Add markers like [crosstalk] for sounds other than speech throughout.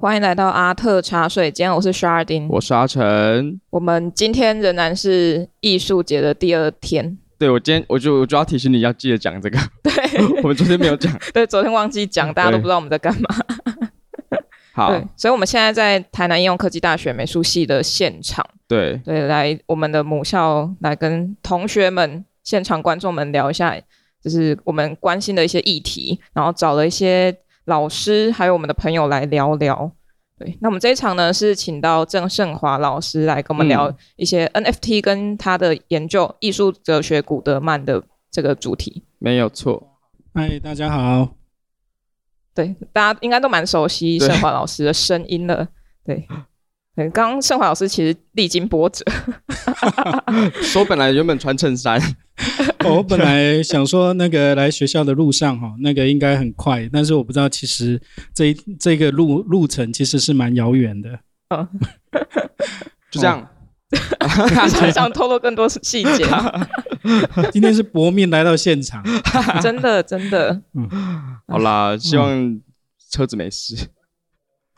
欢迎来到阿特茶水间，我是 Sharding，我是阿成。我们今天仍然是艺术节的第二天。对，我今天我就我就要提醒你要记得讲这个。[laughs] 对，[laughs] 我们昨天没有讲。[laughs] 对，昨天忘记讲，大家都不知道我们在干嘛。好，所以我们现在在台南应用科技大学美术系的现场。对对，来我们的母校来跟同学们、现场观众们聊一下，就是我们关心的一些议题，然后找了一些老师还有我们的朋友来聊聊。对，那我们这一场呢是请到郑胜华老师来跟我们聊一些 NFT 跟他的研究，艺术哲学古德曼的这个主题。没有错。嗨，大家好。对，大家应该都蛮熟悉胜华老师的声音了。对，对，刚刚盛华老师其实历经波折。[laughs] 说本来原本穿衬衫。[laughs] 我本来想说，那个来学校的路上哈，那个应该很快，但是我不知道，其实这这个路路程其实是蛮遥远的。嗯，就这样。[laughs] 想想透露更多细节。今天是搏命来到现场，真的真的。嗯，好啦，希望车子没事，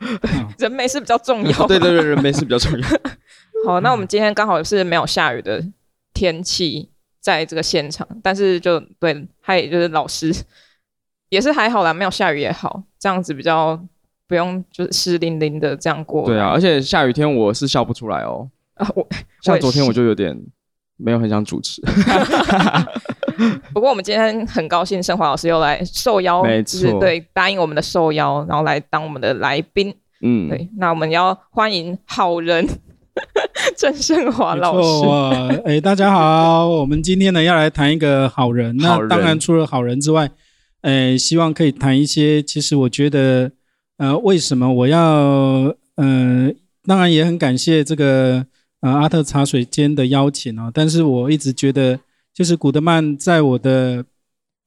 [laughs] 人没事比较重要。[laughs] 对对对，人没事比较重要。[laughs] 好，那我们今天刚好是没有下雨的天气。在这个现场，但是就对，他也就是老师也是还好啦，没有下雨也好，这样子比较不用就是湿淋淋的这样过。对啊，而且下雨天我是笑不出来哦。啊，我像昨天我就有点没有很想主持。[laughs] 不过我们今天很高兴，盛华老师又来受邀，就是对，答应我们的受邀，然后来当我们的来宾。嗯，对，那我们要欢迎好人。[laughs] 郑胜华老师，哎、欸，大家好，我们今天呢要来谈一个好人。那当然除了好人之外，哎、欸，希望可以谈一些。其实我觉得，呃，为什么我要，呃，当然也很感谢这个呃阿特茶水间的邀请啊。但是我一直觉得，就是古德曼在我的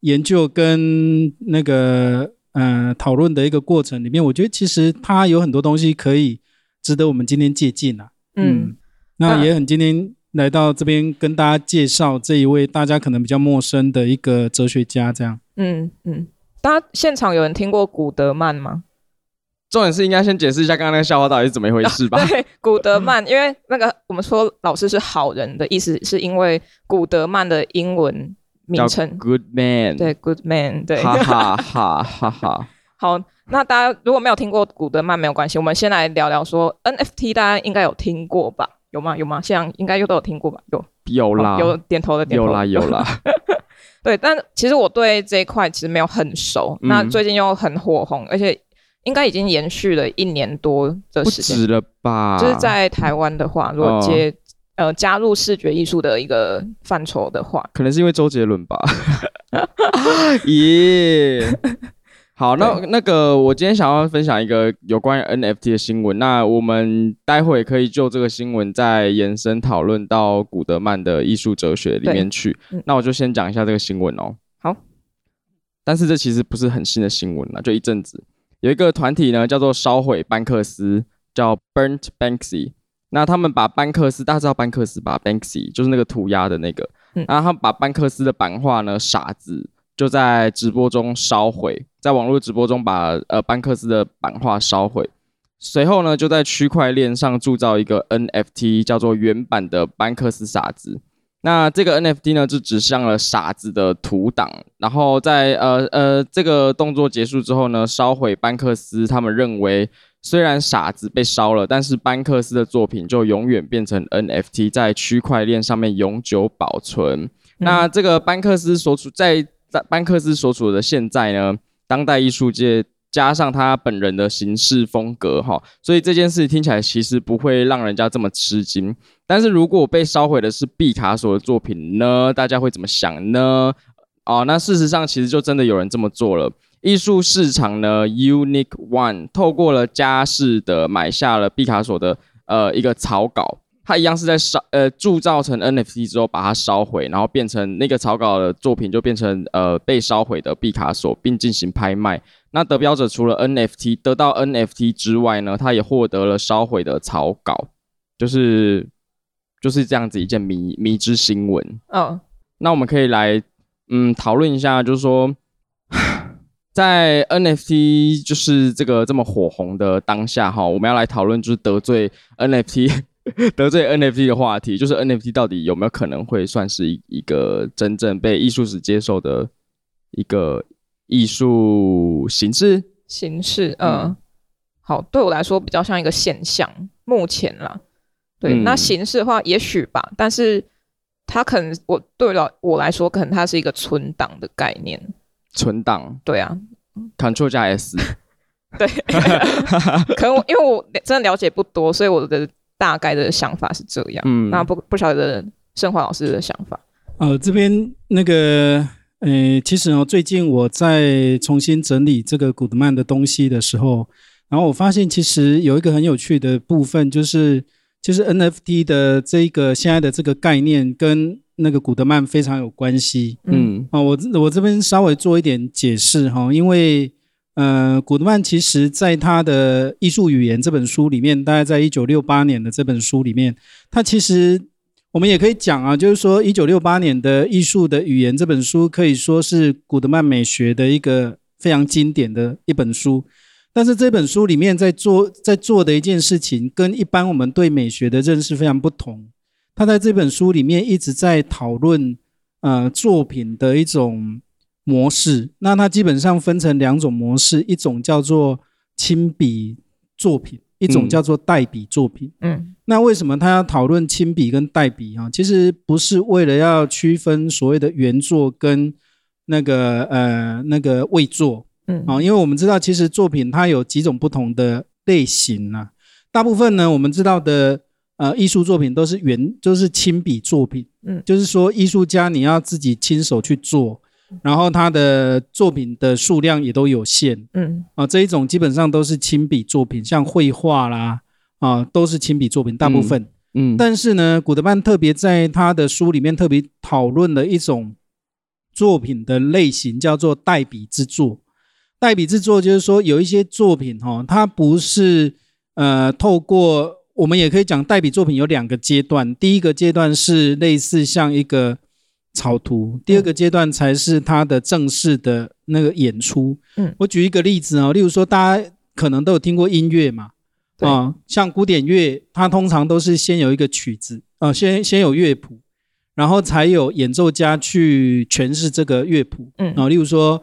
研究跟那个呃讨论的一个过程里面，我觉得其实他有很多东西可以值得我们今天借鉴啊。嗯，那也很今天来到这边跟大家介绍这一位大家可能比较陌生的一个哲学家，这样。嗯嗯，大家现场有人听过古德曼吗？重点是应该先解释一下刚刚那个笑话到底是怎么一回事吧？啊、[laughs] 对，古德曼，[laughs] 因为那个我们说老师是好人的意思，是因为古德曼的英文名称 Good Man，对，Good Man，对，哈哈哈哈哈。[laughs] 好。那大家如果没有听过古德曼没有关系，我们先来聊聊说 NFT，大家应该有听过吧？有吗？有吗？像应该又都有听过吧？有有啦，有点头的点头，有啦有啦。对，但其实我对这一块其实没有很熟。嗯、那最近又很火红，而且应该已经延续了一年多的时间，不止了吧？就是在台湾的话，如果接、哦、呃加入视觉艺术的一个范畴的话，可能是因为周杰伦吧？[laughs] [laughs] 耶。yeah 好，那那个我今天想要分享一个有关于 NFT 的新闻，那我们待会可以就这个新闻再延伸讨论到古德曼的艺术哲学里面去。嗯、那我就先讲一下这个新闻哦。好，但是这其实不是很新的新闻了，就一阵子有一个团体呢叫做烧毁班克斯，叫 Burnt Banksy。那他们把班克斯，大家知道班克斯吧？Banksy 就是那个涂鸦的那个，嗯、然后他们把班克斯的版画呢，傻子。就在直播中烧毁，在网络直播中把呃班克斯的版画烧毁，随后呢就在区块链上铸造一个 NFT，叫做原版的班克斯傻子。那这个 NFT 呢就指向了傻子的图档，然后在呃呃这个动作结束之后呢，烧毁班克斯，他们认为虽然傻子被烧了，但是班克斯的作品就永远变成 NFT，在区块链上面永久保存。嗯、那这个班克斯所处在班克斯所处的现在呢，当代艺术界加上他本人的行事风格，哈，所以这件事听起来其实不会让人家这么吃惊。但是如果被烧毁的是毕卡索的作品呢，大家会怎么想呢？哦，那事实上其实就真的有人这么做了。艺术市场呢，Unique One 透过了佳士得买下了毕卡索的呃一个草稿。它一样是在烧，呃，铸造成 NFT 之后把它烧毁，然后变成那个草稿的作品就变成呃被烧毁的毕卡索，并进行拍卖。那得标者除了 NFT 得到 NFT 之外呢，他也获得了烧毁的草稿，就是就是这样子一件迷迷之新闻。嗯，那我们可以来嗯讨论一下，就是说，[sighs] 在 NFT 就是这个这么火红的当下哈，我们要来讨论就是得罪 NFT [laughs] 得罪 NFT 的话题，就是 NFT 到底有没有可能会算是一一个真正被艺术史接受的一个艺术形式？形式，嗯，嗯。好，对我来说比较像一个现象，目前啦，对，嗯、那形式的话，也许吧，但是它可能我对了我来说，可能它是一个存档的概念，存档，对啊，Ctrl 加 S，[laughs] 对，[laughs] 可能我因为我真的了解不多，所以我的大概的想法是这样，嗯，那不不晓得盛华老师的想法，呃，这边那个。诶，其实哦，最近我在重新整理这个古德曼的东西的时候，然后我发现其实有一个很有趣的部分，就是就是 NFT 的这个现在的这个概念跟那个古德曼非常有关系。嗯，啊，我我这边稍微做一点解释哈，因为呃，古德曼其实在他的《艺术语言》这本书里面，大概在一九六八年的这本书里面，他其实。我们也可以讲啊，就是说，一九六八年的《艺术的语言》这本书可以说是古德曼美学的一个非常经典的一本书。但是这本书里面在做在做的一件事情，跟一般我们对美学的认识非常不同。他在这本书里面一直在讨论呃作品的一种模式。那它基本上分成两种模式，一种叫做亲笔作品。一种叫做代笔作品，嗯，那为什么他要讨论亲笔跟代笔啊？其实不是为了要区分所谓的原作跟那个呃那个未作，嗯啊，因为我们知道其实作品它有几种不同的类型啊。大部分呢，我们知道的呃艺术作品都是原就是亲笔作品，嗯，就是说艺术家你要自己亲手去做。然后他的作品的数量也都有限，嗯，啊，这一种基本上都是亲笔作品，像绘画啦，啊，都是亲笔作品，大部分，嗯，嗯，但是呢，古德曼特别在他的书里面特别讨论了一种作品的类型，叫做代笔之作。代笔之作就是说，有一些作品哈、哦，它不是呃透过，我们也可以讲代笔作品有两个阶段，第一个阶段是类似像一个。草图，第二个阶段才是他的正式的那个演出。嗯，我举一个例子啊，例如说，大家可能都有听过音乐嘛，啊，像古典乐，它通常都是先有一个曲子，啊，先先有乐谱，然后才有演奏家去诠释这个乐谱。嗯，啊，例如说，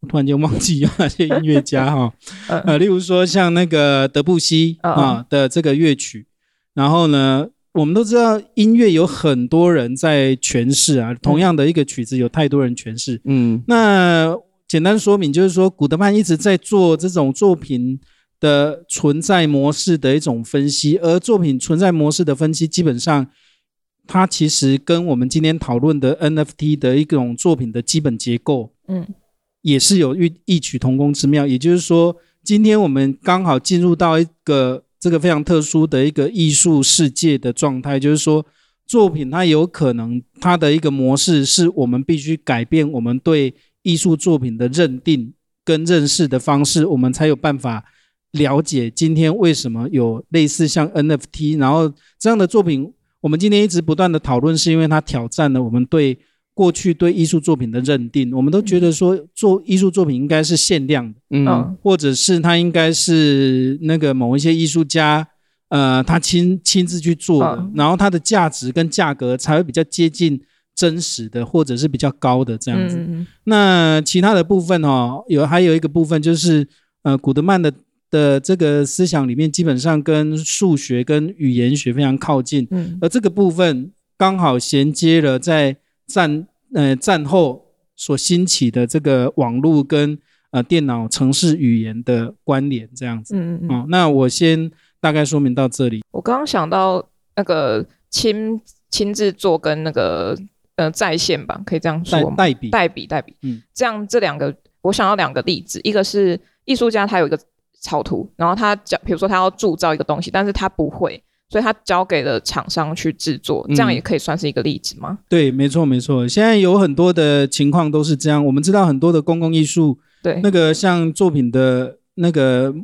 我突然间忘记有哪些音乐家哈，[laughs] 呃，例如说像那个德布西啊的这个乐曲，然后呢。我们都知道音乐有很多人在诠释啊，同样的一个曲子有太多人诠释。嗯，那简单说明就是说，古德曼一直在做这种作品的存在模式的一种分析，而作品存在模式的分析，基本上它其实跟我们今天讨论的 NFT 的一种作品的基本结构，嗯，也是有异异曲同工之妙。也就是说，今天我们刚好进入到一个。这个非常特殊的一个艺术世界的状态，就是说，作品它有可能它的一个模式是我们必须改变我们对艺术作品的认定跟认识的方式，我们才有办法了解今天为什么有类似像 NFT，然后这样的作品，我们今天一直不断的讨论，是因为它挑战了我们对。过去对艺术作品的认定，我们都觉得说做艺术作品应该是限量的，嗯，或者是他应该是那个某一些艺术家，呃，他亲亲自去做的，嗯、然后它的价值跟价格才会比较接近真实的，或者是比较高的这样子。嗯、那其他的部分哦，有还有一个部分就是，呃，古德曼的的这个思想里面，基本上跟数学跟语言学非常靠近，嗯，而这个部分刚好衔接了在。战呃战后所兴起的这个网络跟呃电脑城市语言的关联这样子，嗯嗯嗯、哦，那我先大概说明到这里。我刚刚想到那个亲亲自做跟那个呃在线吧，可以这样说吗？代笔代笔代笔，嗯，这样这两个我想要两个例子，一个是艺术家他有一个草图，然后他讲，比如说他要铸造一个东西，但是他不会。所以他交给了厂商去制作，这样也可以算是一个例子吗？嗯、对，没错，没错。现在有很多的情况都是这样。我们知道很多的公共艺术，对那个像作品的那个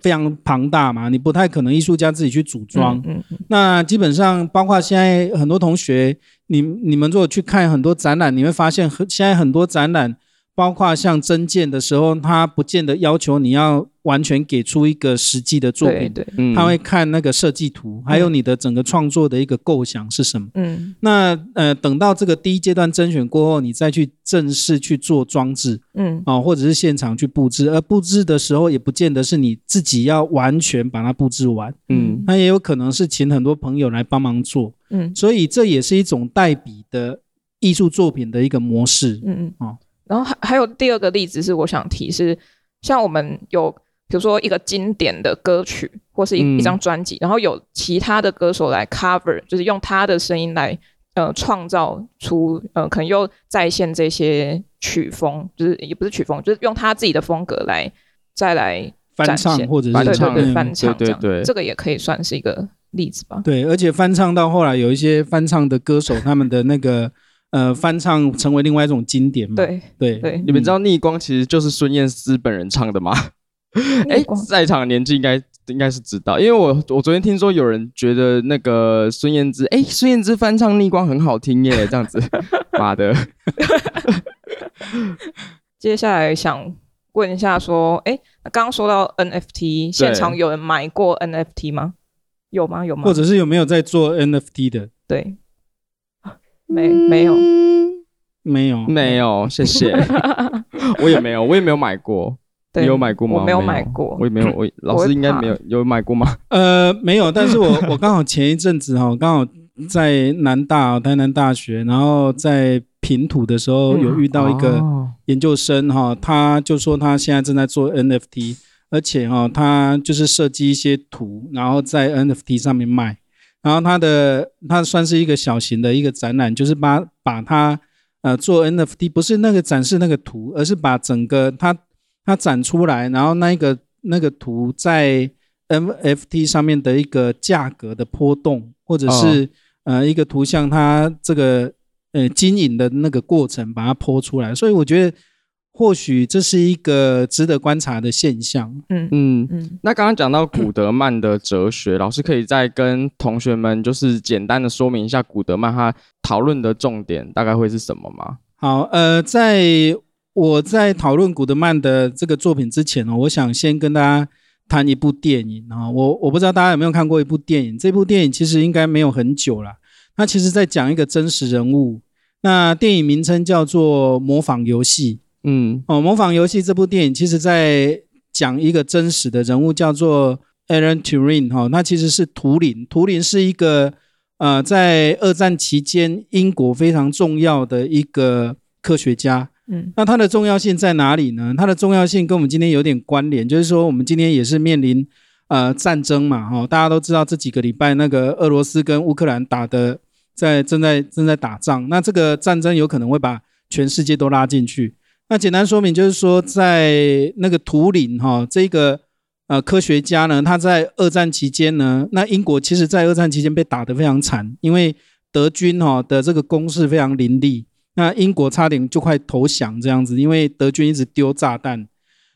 非常庞大嘛，你不太可能艺术家自己去组装。嗯嗯嗯、那基本上，包括现在很多同学，你你们如果去看很多展览，你会发现，现在很多展览。包括像征件的时候，他不见得要求你要完全给出一个实际的作品，对对，他会看那个设计图，还有你的整个创作的一个构想是什么。嗯，那呃，等到这个第一阶段甄选过后，你再去正式去做装置，嗯，啊，或者是现场去布置，而布置的时候也不见得是你自己要完全把它布置完，嗯，那也有可能是请很多朋友来帮忙做，嗯，所以这也是一种代笔的艺术作品的一个模式，嗯嗯，啊。然后还还有第二个例子是我想提是，像我们有比如说一个经典的歌曲或是一、嗯、一张专辑，然后有其他的歌手来 cover，就是用他的声音来呃创造出呃可能又再现这些曲风，就是也不是曲风，就是用他自己的风格来再来翻唱或者是翻唱，对对对，翻唱这样，对对对，这个也可以算是一个例子吧。对，而且翻唱到后来有一些翻唱的歌手，他们的那个。呃，翻唱成为另外一种经典嘛？对对对，你们知道《逆光》其实就是孙燕姿本人唱的吗？[laughs] 哎，在场的年纪应该应该是知道，因为我我昨天听说有人觉得那个孙燕姿，哎，孙燕姿翻唱《逆光》很好听耶，[laughs] 这样子，妈的。[laughs] 接下来想问一下，说，哎，刚刚说到 NFT，现场有人买过 NFT 吗？有吗？有吗？或者是有没有在做 NFT 的？对。没没有，没有没有，谢谢。[laughs] 我也没有，我也没有买过。你有买过吗？我没有买过，我也没有。我 [laughs] 老师应该没有有买过吗？呃，没有。但是我 [laughs] 我刚好前一阵子哈，刚好在南大台南大学，然后在评图的时候有遇到一个研究生哈，他就说他现在正在做 NFT，而且哈，他就是设计一些图，然后在 NFT 上面卖。然后它的它算是一个小型的一个展览，就是把把它呃做 NFT，不是那个展示那个图，而是把整个它它展出来，然后那一个那个图在 NFT 上面的一个价格的波动，或者是呃一个图像它这个呃经营的那个过程，把它泼出来，所以我觉得。或许这是一个值得观察的现象。嗯嗯嗯。那刚刚讲到古德曼的哲学，老师可以再跟同学们就是简单的说明一下古德曼他讨论的重点大概会是什么吗？好，呃，在我在讨论古德曼的这个作品之前呢，我想先跟大家谈一部电影啊。我我不知道大家有没有看过一部电影，这部电影其实应该没有很久了。它其实在讲一个真实人物，那电影名称叫做《模仿游戏》。嗯，哦，模仿游戏这部电影其实在讲一个真实的人物，叫做 Alan Turing 哈，那其实是图灵。图灵是一个呃，在二战期间英国非常重要的一个科学家。嗯，那它的重要性在哪里呢？它的重要性跟我们今天有点关联，就是说我们今天也是面临呃战争嘛，哈，大家都知道这几个礼拜那个俄罗斯跟乌克兰打的在正在正在打仗，那这个战争有可能会把全世界都拉进去。那简单说明就是说，在那个图灵哈，这个呃科学家呢，他在二战期间呢，那英国其实在二战期间被打得非常惨，因为德军哈的这个攻势非常凌厉，那英国差点就快投降这样子，因为德军一直丢炸弹。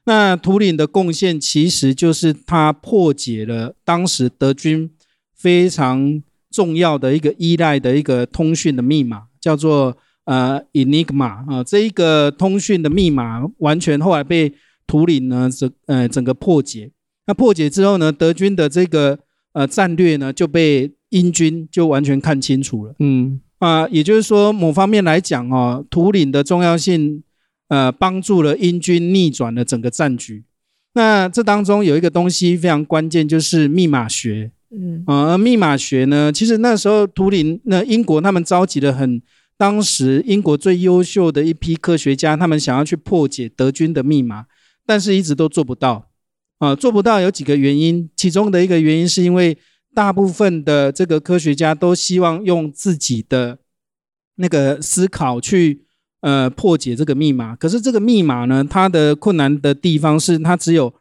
那图灵的贡献其实就是他破解了当时德军非常重要的一个依赖的一个通讯的密码，叫做。呃，Enigma 啊，这一个通讯的密码完全后来被图灵呢整呃整个破解。那破解之后呢，德军的这个呃战略呢就被英军就完全看清楚了。嗯啊，也就是说某方面来讲哦，图灵的重要性呃帮助了英军逆转了整个战局。那这当中有一个东西非常关键，就是密码学。嗯啊，而密码学呢，其实那时候图灵那英国他们召集了很。当时英国最优秀的一批科学家，他们想要去破解德军的密码，但是一直都做不到。啊，做不到有几个原因，其中的一个原因是因为大部分的这个科学家都希望用自己的那个思考去呃破解这个密码。可是这个密码呢，它的困难的地方是它只有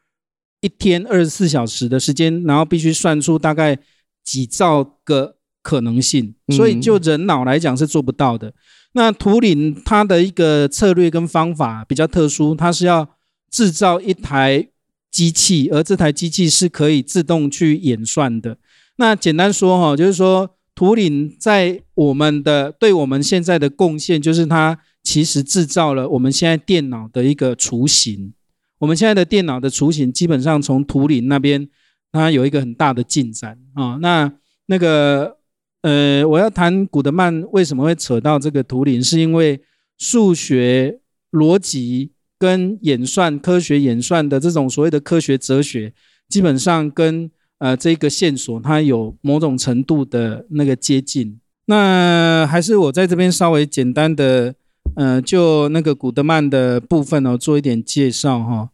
一天二十四小时的时间，然后必须算出大概几兆个。可能性，所以就人脑来讲是做不到的。嗯、那图灵他的一个策略跟方法比较特殊，他是要制造一台机器，而这台机器是可以自动去演算的。那简单说哈，就是说图灵在我们的对我们现在的贡献，就是它其实制造了我们现在电脑的一个雏形。我们现在的电脑的雏形，基本上从图灵那边，它有一个很大的进展啊。那那个呃，我要谈古德曼为什么会扯到这个图灵，是因为数学逻辑跟演算、科学演算的这种所谓的科学哲学，基本上跟呃这个线索它有某种程度的那个接近。那还是我在这边稍微简单的。呃，就那个古德曼的部分哦，做一点介绍哈。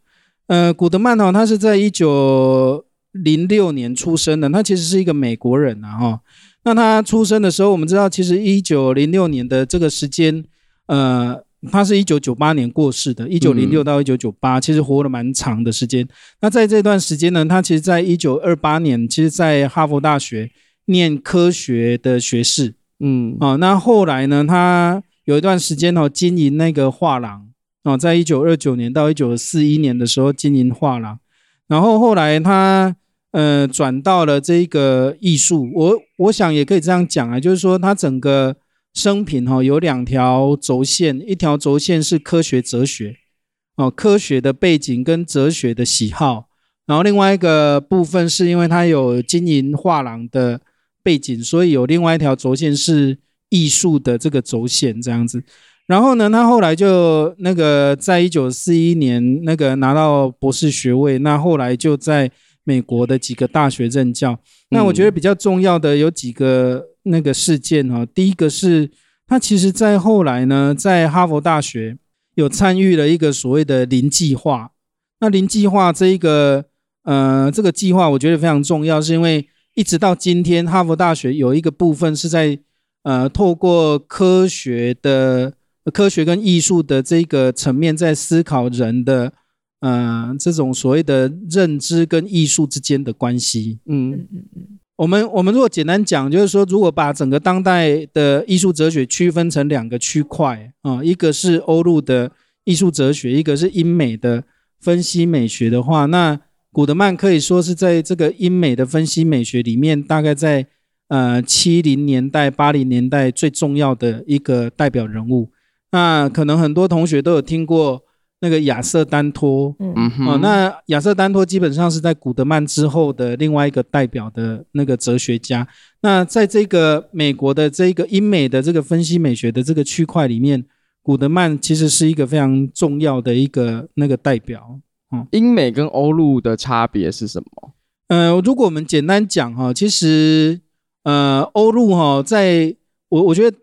呃，古德曼哦，他是在一九零六年出生的，他其实是一个美国人啊哈。那他出生的时候，我们知道，其实一九零六年的这个时间，呃，他是一九九八年过世的，一九零六到一九九八，其实活了蛮长的时间。那在这段时间呢，他其实在一九二八年，其实在哈佛大学念科学的学士，嗯，啊，那后来呢，他。有一段时间哦，经营那个画廊哦，在一九二九年到一九四一年的时候经营画廊，然后后来他呃转到了这个艺术，我我想也可以这样讲啊，就是说他整个生平哈有两条轴线，一条轴线是科学哲学哦，科学的背景跟哲学的喜好，然后另外一个部分是因为他有经营画廊的背景，所以有另外一条轴线是。艺术的这个轴线这样子，然后呢，他后来就那个在一九四一年那个拿到博士学位，那后来就在美国的几个大学任教。那我觉得比较重要的有几个那个事件哈，第一个是他其实在后来呢，在哈佛大学有参与了一个所谓的零计划。那零计划这一个呃这个计划，我觉得非常重要，是因为一直到今天，哈佛大学有一个部分是在。呃，透过科学的科学跟艺术的这个层面，在思考人的呃这种所谓的认知跟艺术之间的关系。嗯嗯嗯。我们我们如果简单讲，就是说，如果把整个当代的艺术哲学区分成两个区块啊，一个是欧陆的艺术哲学，一个是英美的分析美学的话，那古德曼可以说是在这个英美的分析美学里面，大概在。呃，七零年代、八零年代最重要的一个代表人物，那可能很多同学都有听过那个亚瑟丹托，嗯哼、哦，那亚瑟丹托基本上是在古德曼之后的另外一个代表的那个哲学家。那在这个美国的这个英美的这个分析美学的这个区块里面，古德曼其实是一个非常重要的一个那个代表。嗯，英美跟欧陆的差别是什么？呃，如果我们简单讲哈，其实。呃，欧陆哈，在我我觉得，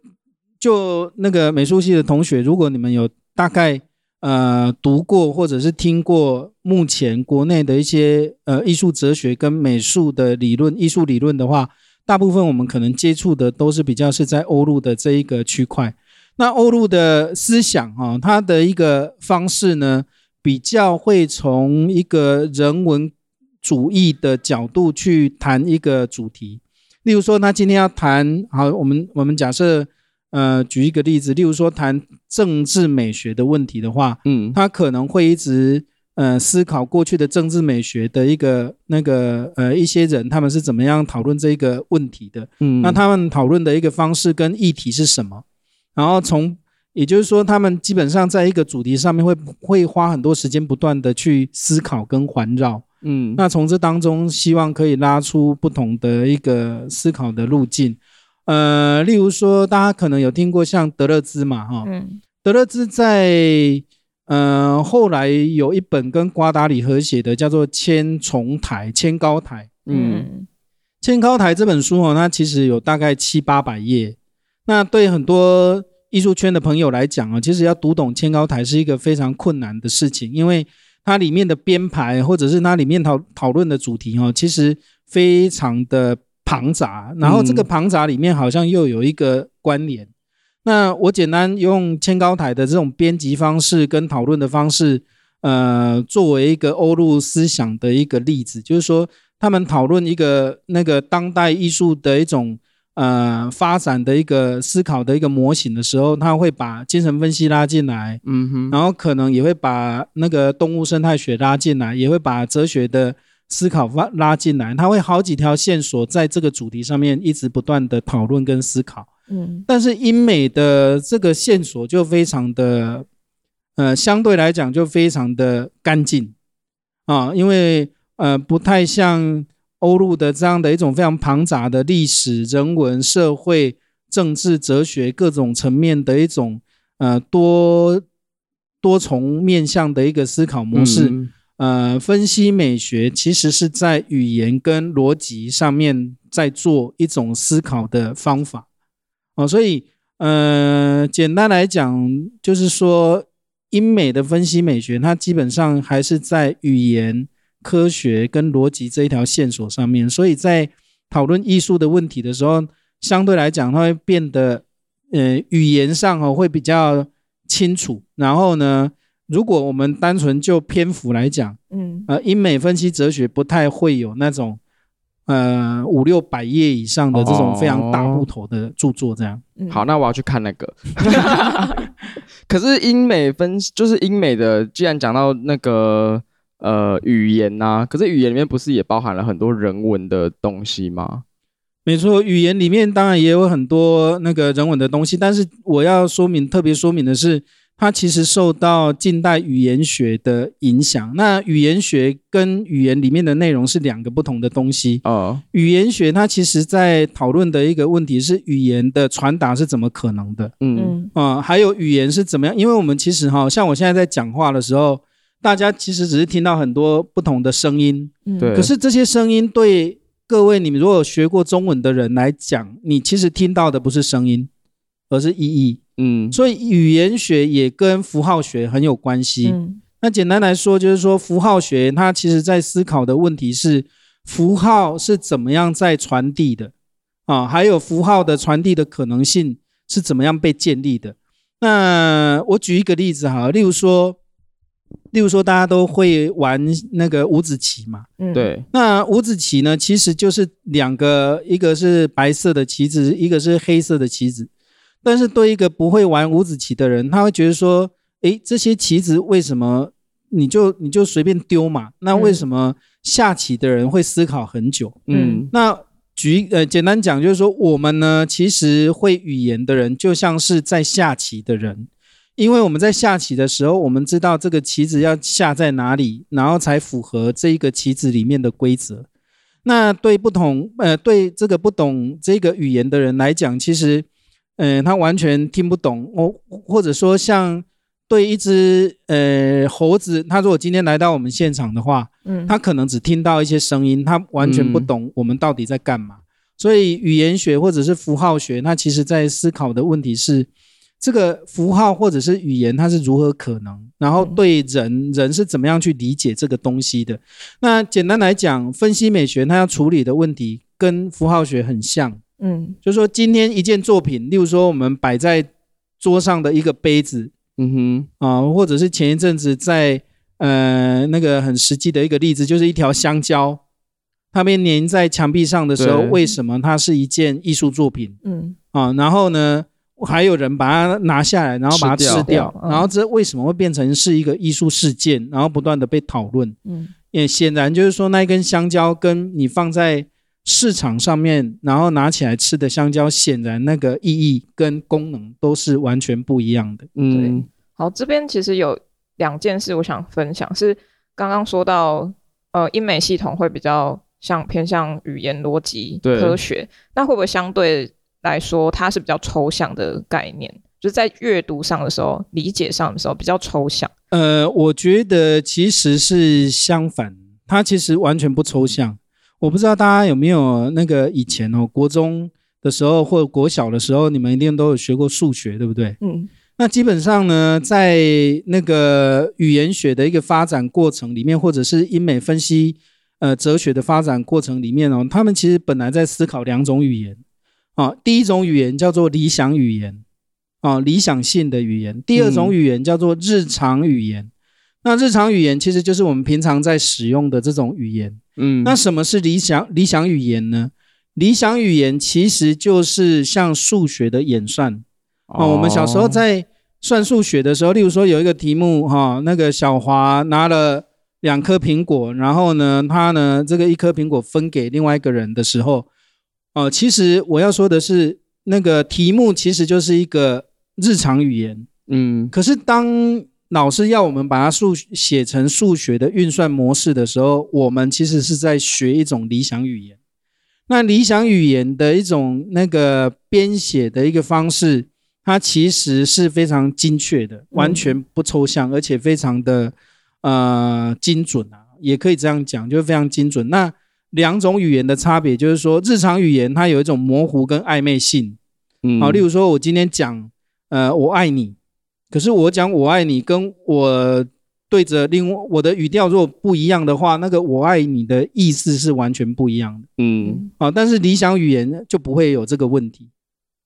就那个美术系的同学，如果你们有大概呃读过或者是听过目前国内的一些呃艺术哲学跟美术的理论、艺术理论的话，大部分我们可能接触的都是比较是在欧陆的这一个区块。那欧陆的思想哈，它的一个方式呢，比较会从一个人文主义的角度去谈一个主题。例如说，他今天要谈好，我们我们假设，呃，举一个例子，例如说谈政治美学的问题的话，嗯，他可能会一直呃思考过去的政治美学的一个那个呃一些人他们是怎么样讨论这个问题的，嗯，那他们讨论的一个方式跟议题是什么？然后从也就是说，他们基本上在一个主题上面会会花很多时间不断的去思考跟环绕。嗯，那从这当中，希望可以拉出不同的一个思考的路径。呃，例如说，大家可能有听过像德勒兹嘛，哈，嗯，德勒兹在呃后来有一本跟瓜达里合写的，叫做《千重台》《千高台》。嗯，《千高台》这本书哦，它其实有大概七八百页。那对很多艺术圈的朋友来讲啊，其实要读懂《千高台》是一个非常困难的事情，因为它里面的编排，或者是它里面讨讨论的主题哦，其实非常的庞杂。然后这个庞杂里面好像又有一个关联。嗯、那我简单用千高台的这种编辑方式跟讨论的方式，呃，作为一个欧陆思想的一个例子，就是说他们讨论一个那个当代艺术的一种呃发展的一个思考的一个模型的时候，他会把精神分析拉进来，嗯哼，然后可能也会把那个动物生态学拉进来，也会把哲学的思考拉拉进来，他会好几条线索在这个主题上面一直不断的讨论跟思考。嗯，但是英美的这个线索就非常的，呃，相对来讲就非常的干净啊，因为呃不太像欧陆的这样的一种非常庞杂的历史、人文、社会、政治、哲学各种层面的一种呃多多重面向的一个思考模式。嗯、呃，分析美学其实是在语言跟逻辑上面在做一种思考的方法。哦，所以，呃，简单来讲，就是说，英美的分析美学，它基本上还是在语言、科学跟逻辑这一条线索上面。所以在讨论艺术的问题的时候，相对来讲，它会变得，呃，语言上哦会比较清楚。然后呢，如果我们单纯就篇幅来讲，嗯，呃，英美分析哲学不太会有那种。呃，五六百页以上的这种非常大部头的著作，这样。嗯、好，那我要去看那个。[laughs] [laughs] 可是英美分就是英美的，既然讲到那个呃语言呐、啊，可是语言里面不是也包含了很多人文的东西吗？没错，语言里面当然也有很多那个人文的东西，但是我要说明，特别说明的是。它其实受到近代语言学的影响。那语言学跟语言里面的内容是两个不同的东西。哦，语言学它其实在讨论的一个问题是语言的传达是怎么可能的？嗯啊、呃，还有语言是怎么样？因为我们其实哈，像我现在在讲话的时候，大家其实只是听到很多不同的声音。对。可是这些声音对各位你们如果有学过中文的人来讲，你其实听到的不是声音，而是意义。嗯，所以语言学也跟符号学很有关系。嗯，那简单来说，就是说符号学它其实在思考的问题是符号是怎么样在传递的啊，还有符号的传递的可能性是怎么样被建立的。那我举一个例子哈，例如说，例如说大家都会玩那个五子棋嘛，嗯，对。那五子棋呢，其实就是两个，一个是白色的棋子，一个是黑色的棋子。但是对一个不会玩五子棋的人，他会觉得说：“诶，这些棋子为什么你就你就随便丢嘛？那为什么下棋的人会思考很久？”嗯，那举呃简单讲就是说，我们呢其实会语言的人就像是在下棋的人，因为我们在下棋的时候，我们知道这个棋子要下在哪里，然后才符合这一个棋子里面的规则。那对不同呃对这个不懂这个语言的人来讲，其实。嗯，他完全听不懂，我或者说像对一只呃猴子，他如果今天来到我们现场的话，嗯，他可能只听到一些声音，他完全不懂我们到底在干嘛。嗯、所以语言学或者是符号学，它其实在思考的问题是，这个符号或者是语言它是如何可能，然后对人人是怎么样去理解这个东西的。那简单来讲，分析美学它要处理的问题跟符号学很像。嗯，就是说今天一件作品，例如说我们摆在桌上的一个杯子，嗯哼，啊，或者是前一阵子在呃那个很实际的一个例子，就是一条香蕉，它被粘在墙壁上的时候，为什么它是一件艺术作品？嗯，啊，然后呢，还有人把它拿下来，然后把它吃掉，吃掉嗯、然后这为什么会变成是一个艺术事件？然后不断的被讨论，嗯，也显然就是说那一根香蕉跟你放在。市场上面，然后拿起来吃的香蕉，显然那个意义跟功能都是完全不一样的。嗯，好，这边其实有两件事我想分享，是刚刚说到，呃，英美系统会比较像偏向语言逻辑科学，那会不会相对来说它是比较抽象的概念？就是在阅读上的时候，理解上的时候比较抽象。呃，我觉得其实是相反，它其实完全不抽象。我不知道大家有没有那个以前哦，国中的时候或者国小的时候，你们一定都有学过数学，对不对？嗯。那基本上呢，在那个语言学的一个发展过程里面，或者是英美分析呃哲学的发展过程里面哦，他们其实本来在思考两种语言啊。第一种语言叫做理想语言啊，理想性的语言；第二种语言叫做日常语言。嗯。那日常语言其实就是我们平常在使用的这种语言。嗯，那什么是理想理想语言呢？理想语言其实就是像数学的演算啊、哦。我们小时候在算数学的时候，例如说有一个题目哈、哦，那个小华拿了两颗苹果，然后呢，他呢这个一颗苹果分给另外一个人的时候，哦，其实我要说的是，那个题目其实就是一个日常语言，嗯，可是当老师要我们把它数写成数学的运算模式的时候，我们其实是在学一种理想语言。那理想语言的一种那个编写的一个方式，它其实是非常精确的，完全不抽象，而且非常的呃精准啊，也可以这样讲，就是非常精准。那两种语言的差别就是说，日常语言它有一种模糊跟暧昧性，嗯，好，例如说我今天讲呃我爱你。可是我讲我爱你，跟我对着另外我的语调如果不一样的话，那个我爱你的意思是完全不一样的。嗯，啊，但是理想语言就不会有这个问题。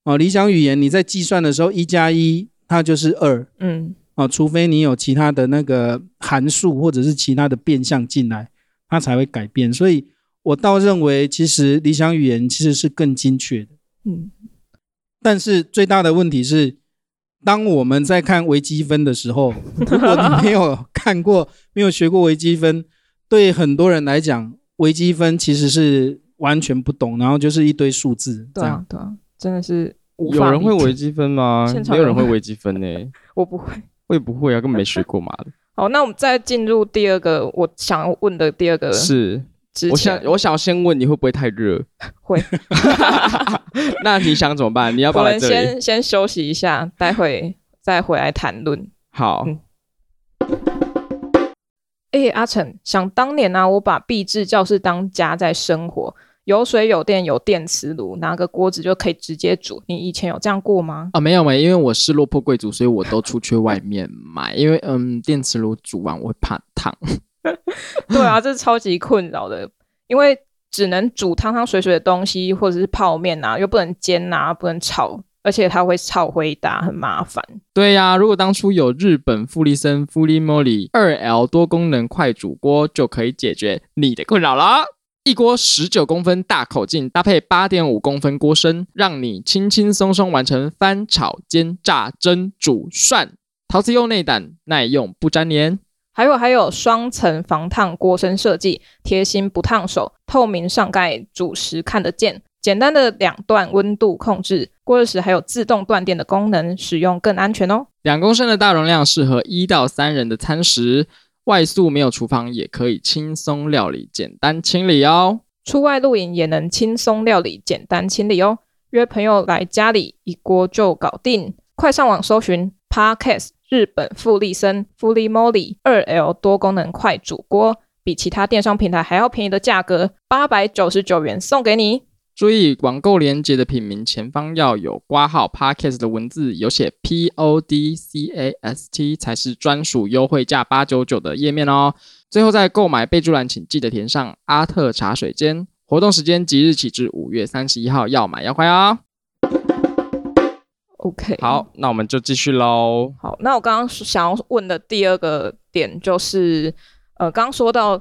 啊，理想语言你在计算的时候，一加一它就是二。嗯，啊，除非你有其他的那个函数或者是其他的变相进来，它才会改变。所以我倒认为，其实理想语言其实是更精确的。嗯，但是最大的问题是。当我们在看微积分的时候，[laughs] 如果你没有看过、[laughs] 没有学过微积分，对很多人来讲，微积分其实是完全不懂，然后就是一堆数字。对啊，对啊，真的是有人会微积分吗？没有人会微积分呢、欸。[laughs] 我不会，我也不会啊，根本没学过嘛。好，那我们再进入第二个，我想要问的第二个是。我想，我想先问你会不会太热？[laughs] 会。[laughs] [laughs] 那你想怎么办？你要不要来这里？我们先先休息一下，待会再回来谈论。好。哎、嗯欸，阿成，想当年呢、啊，我把壁制教室当家在生活，有水有电有电磁炉，拿个锅子就可以直接煮。你以前有这样过吗？啊，没有没有，因为我是落魄贵族，所以我都出去外面买，因为嗯，电磁炉煮完我会怕烫。[laughs] 对啊，这是超级困扰的，因为只能煮汤汤水水的东西，或者是泡面啊，又不能煎啊，不能炒，而且它会炒灰搭，很麻烦。对呀、啊，如果当初有日本富丽森 Furimoly 二 L 多功能快煮锅，就可以解决你的困扰了。一锅十九公分大口径，搭配八点五公分锅身，让你轻轻松松完成翻、炒、煎、炸、蒸、煮、涮。陶瓷釉内胆，耐用不粘黏。还有还有双层防烫锅身设计，贴心不烫手，透明上盖，煮食看得见。简单的两段温度控制，过热时还有自动断电的功能，使用更安全哦。两公升的大容量，适合一到三人的餐食。外宿没有厨房，也可以轻松料理，简单清理哦。出外露营也能轻松料理，简单清理哦。约朋友来家里，一锅就搞定。快上网搜寻 Podcast。日本富丽森 Furimoly 二 L 多功能快煮锅，比其他电商平台还要便宜的价格，八百九十九元送给你。注意，网购链接的品名前方要有括号 Podcast 的文字，有写 P O D C A S T 才是专属优惠价八九九的页面哦。最后在购买备注栏，请记得填上阿特茶水间。活动时间即日起至五月三十一号，要买要快哦。OK，好，那我们就继续喽。好，那我刚刚想要问的第二个点就是，呃，刚刚说到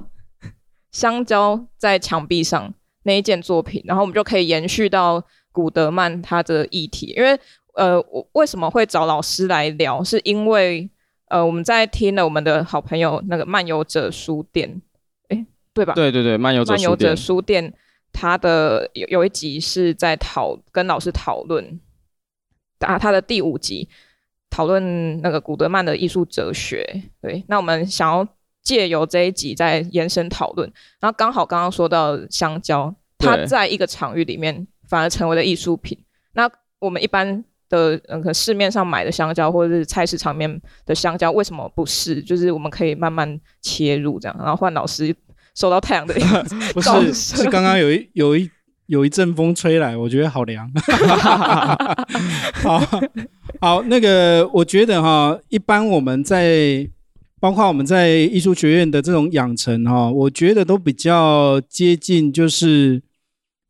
香蕉在墙壁上那一件作品，然后我们就可以延续到古德曼他的议题，因为呃，我为什么会找老师来聊，是因为呃，我们在听了我们的好朋友那个漫游者书店，诶，对吧？对对对，漫游者，漫游者书店，他的有有一集是在讨跟老师讨论。啊，他的第五集讨论那个古德曼的艺术哲学，对，那我们想要借由这一集再延伸讨论，然后刚好刚刚说到香蕉，它在一个场域里面反而成为了艺术品。那我们一般的嗯，可市面上买的香蕉或者是菜市场面的香蕉，为什么不是？就是我们可以慢慢切入这样，然后换老师受到太阳的 [laughs] 不是，是刚刚有一有一。有一阵风吹来，我觉得好凉。[laughs] 好好，那个我觉得哈，一般我们在包括我们在艺术学院的这种养成哈，我觉得都比较接近就是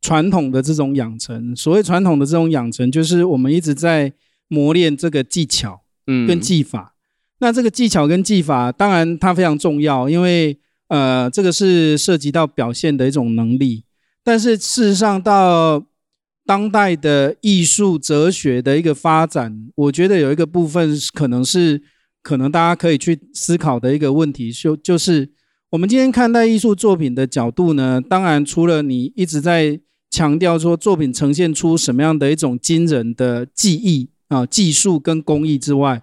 传统的这种养成。所谓传统的这种养成，就是我们一直在磨练这个技巧，嗯，跟技法。那这个技巧跟技法，当然它非常重要，因为呃，这个是涉及到表现的一种能力。但是事实上到当代的艺术哲学的一个发展，我觉得有一个部分可能是可能大家可以去思考的一个问题，就就是我们今天看待艺术作品的角度呢，当然除了你一直在强调说作品呈现出什么样的一种惊人的技艺啊、技术跟工艺之外，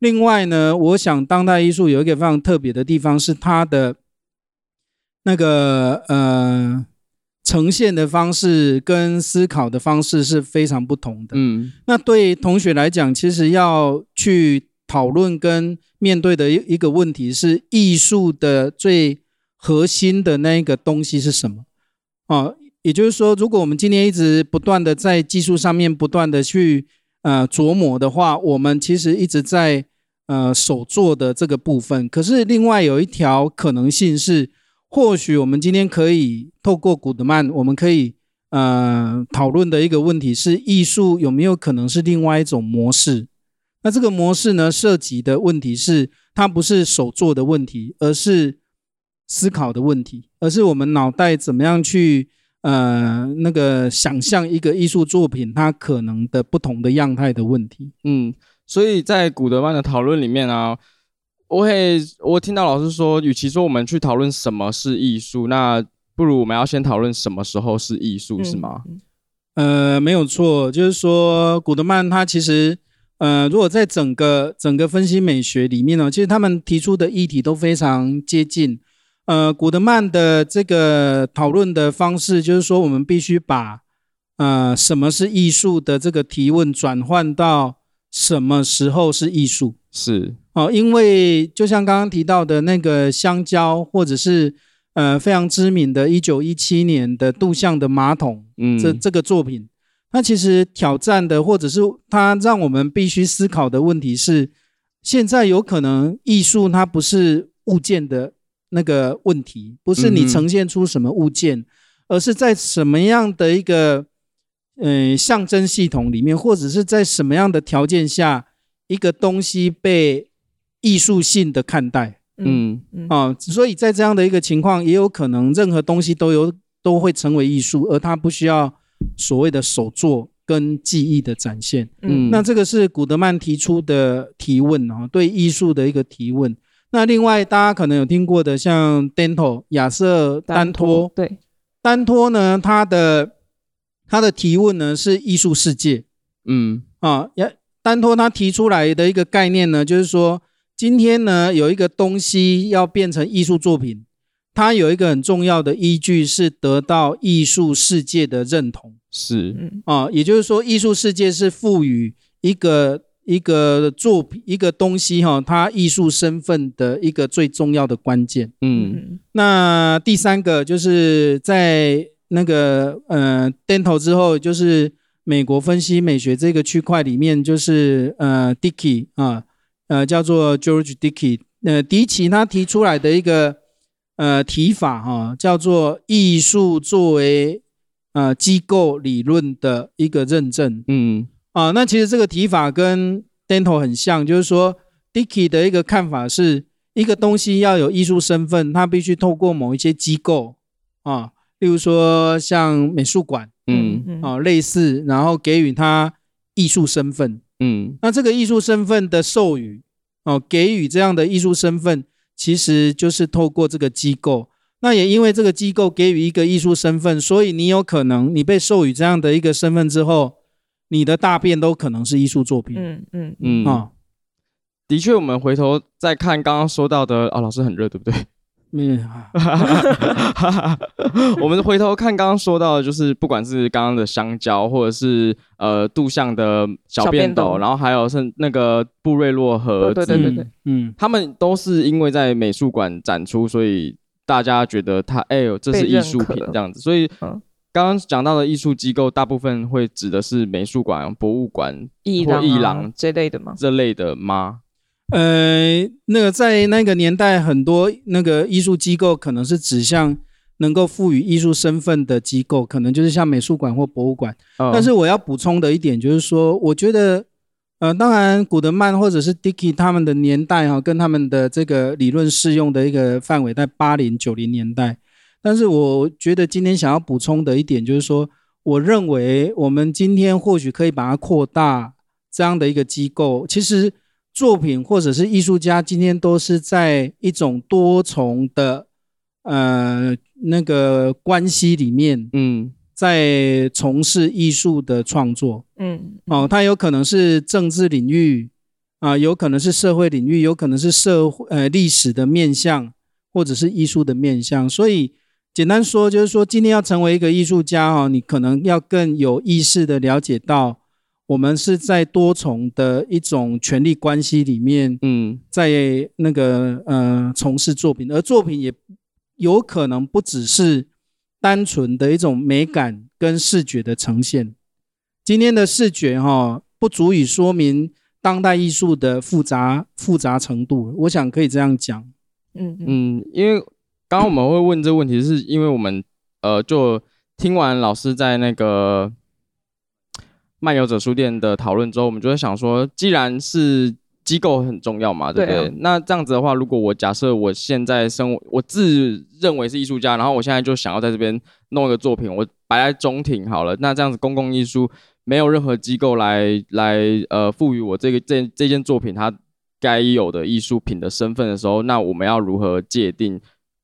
另外呢，我想当代艺术有一个非常特别的地方是它的那个呃。呈现的方式跟思考的方式是非常不同的。嗯，那对同学来讲，其实要去讨论跟面对的一一个问题是：艺术的最核心的那一个东西是什么？啊，也就是说，如果我们今天一直不断的在技术上面不断的去呃琢磨的话，我们其实一直在呃手做的这个部分。可是另外有一条可能性是。或许我们今天可以透过古德曼，我们可以呃讨论的一个问题是：艺术有没有可能是另外一种模式？那这个模式呢，涉及的问题是，它不是手做的问题，而是思考的问题，而是我们脑袋怎么样去呃那个想象一个艺术作品它可能的不同的样态的问题。嗯，所以在古德曼的讨论里面啊。我会，我听到老师说，与其说我们去讨论什么是艺术，那不如我们要先讨论什么时候是艺术，是吗？呃，没有错，就是说古德曼他其实，呃，如果在整个整个分析美学里面呢，其实他们提出的议题都非常接近。呃，古德曼的这个讨论的方式，就是说我们必须把呃什么是艺术的这个提问转换到什么时候是艺术。是哦，因为就像刚刚提到的那个香蕉，或者是呃非常知名的1917年的杜象的马桶，嗯，这这个作品，它其实挑战的，或者是它让我们必须思考的问题是：现在有可能艺术它不是物件的那个问题，不是你呈现出什么物件，而是在什么样的一个呃象征系统里面，或者是在什么样的条件下。一个东西被艺术性的看待，嗯嗯。啊，所以在这样的一个情况，也有可能任何东西都有都会成为艺术，而它不需要所谓的手作跟技艺的展现。嗯，那这个是古德曼提出的提问啊，对艺术的一个提问。那另外大家可能有听过的，像 Dento 亚瑟丹托，对，丹托呢，他的他的提问呢是艺术世界，嗯。啊也。丹托他提出来的一个概念呢，就是说，今天呢有一个东西要变成艺术作品，它有一个很重要的依据是得到艺术世界的认同。是，啊，也就是说，艺术世界是赋予一个一个作品一个东西哈，它艺术身份的一个最重要的关键。嗯，那第三个就是在那个呃，Dental 之后就是。美国分析美学这个区块里面，就是呃，Dickey 啊，呃，叫做 George Dickey，呃，迪奇他提出来的一个呃提法哈、啊，叫做艺术作为呃机构理论的一个认证。嗯啊，那其实这个提法跟 Dento 很像，就是说 Dickey 的一个看法是，一个东西要有艺术身份，它必须透过某一些机构啊，例如说像美术馆。嗯，啊，类似，然后给予他艺术身份，嗯，那这个艺术身份的授予，哦，给予这样的艺术身份，其实就是透过这个机构。那也因为这个机构给予一个艺术身份，所以你有可能，你被授予这样的一个身份之后，你的大便都可能是艺术作品。嗯嗯嗯，啊，的确，我们回头再看刚刚说到的，啊，老师很热，对不对？嗯，[laughs] 我们回头看刚刚说到的，就是不管是刚刚的香蕉，或者是呃杜象的小便斗，然后还有是那个布瑞洛盒子，对对对对，嗯，他们都是因为在美术馆展出，所以大家觉得它哎呦这是艺术品这样子，所以刚刚讲到的艺术机构，大部分会指的是美术馆、博物馆、艺廊、艺廊这类的吗？这类的吗？呃，那个在那个年代，很多那个艺术机构可能是指向能够赋予艺术身份的机构，可能就是像美术馆或博物馆。哦。但是我要补充的一点就是说，我觉得，呃，当然古德曼或者是 Dickey 他们的年代哈，跟他们的这个理论适用的一个范围在八零九零年代。但是我觉得今天想要补充的一点就是说，我认为我们今天或许可以把它扩大这样的一个机构。其实作品或者是艺术家今天都是在一种多重的呃那个关系里面，嗯，在从事艺术的创作，嗯，哦，它有可能是政治领域啊，有可能是社会领域，有可能是社会呃历史的面向，或者是艺术的面向，所以。简单说，就是说，今天要成为一个艺术家哈，你可能要更有意识的了解到，我们是在多重的一种权力关系里面，嗯，在那个呃从事作品，而作品也有可能不只是单纯的一种美感跟视觉的呈现。今天的视觉哈，不足以说明当代艺术的复杂复杂程度，我想可以这样讲。嗯嗯，因为。刚刚我们会问这个问题，是因为我们呃，就听完老师在那个漫游者书店的讨论之后，我们就会想说，既然是机构很重要嘛，对不对？对啊。那这样子的话，如果我假设我现在生活，我自认为是艺术家，然后我现在就想要在这边弄一个作品，我摆在中庭好了。那这样子公共艺术没有任何机构来来呃赋予我这个这这件作品它该有的艺术品的身份的时候，那我们要如何界定？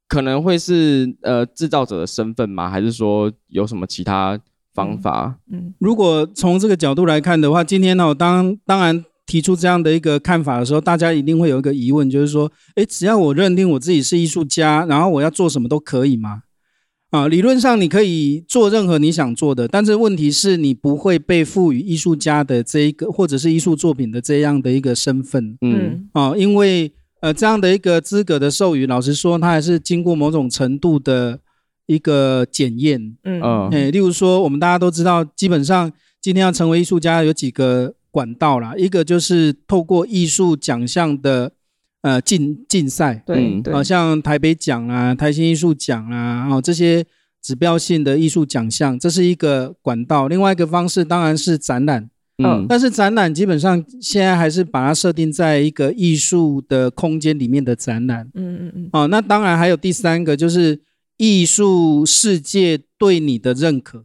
可能会是呃制造者的身份吗？还是说有什么其他方法？嗯，嗯，如果从这个角度来看的话，今天呢，我当当然提出这样的一个看法的时候，大家一定会有一个疑问，就是说，诶，只要我认定我自己是艺术家，然后我要做什么都可以吗？啊，理论上你可以做任何你想做的，但是问题是你不会被赋予艺术家的这一个或者是艺术作品的这样的一个身份。嗯，啊，因为。呃，这样的一个资格的授予，老实说，它还是经过某种程度的一个检验。嗯嗯，哎，例如说，我们大家都知道，基本上今天要成为艺术家，有几个管道啦，一个就是透过艺术奖项的呃竞竞赛，对对，好像台北奖啊、台新艺术奖啊，哦这些指标性的艺术奖项，这是一个管道。另外一个方式当然是展览。嗯，但是展览基本上现在还是把它设定在一个艺术的空间里面的展览。嗯嗯嗯。哦，那当然还有第三个，就是艺术世界对你的认可。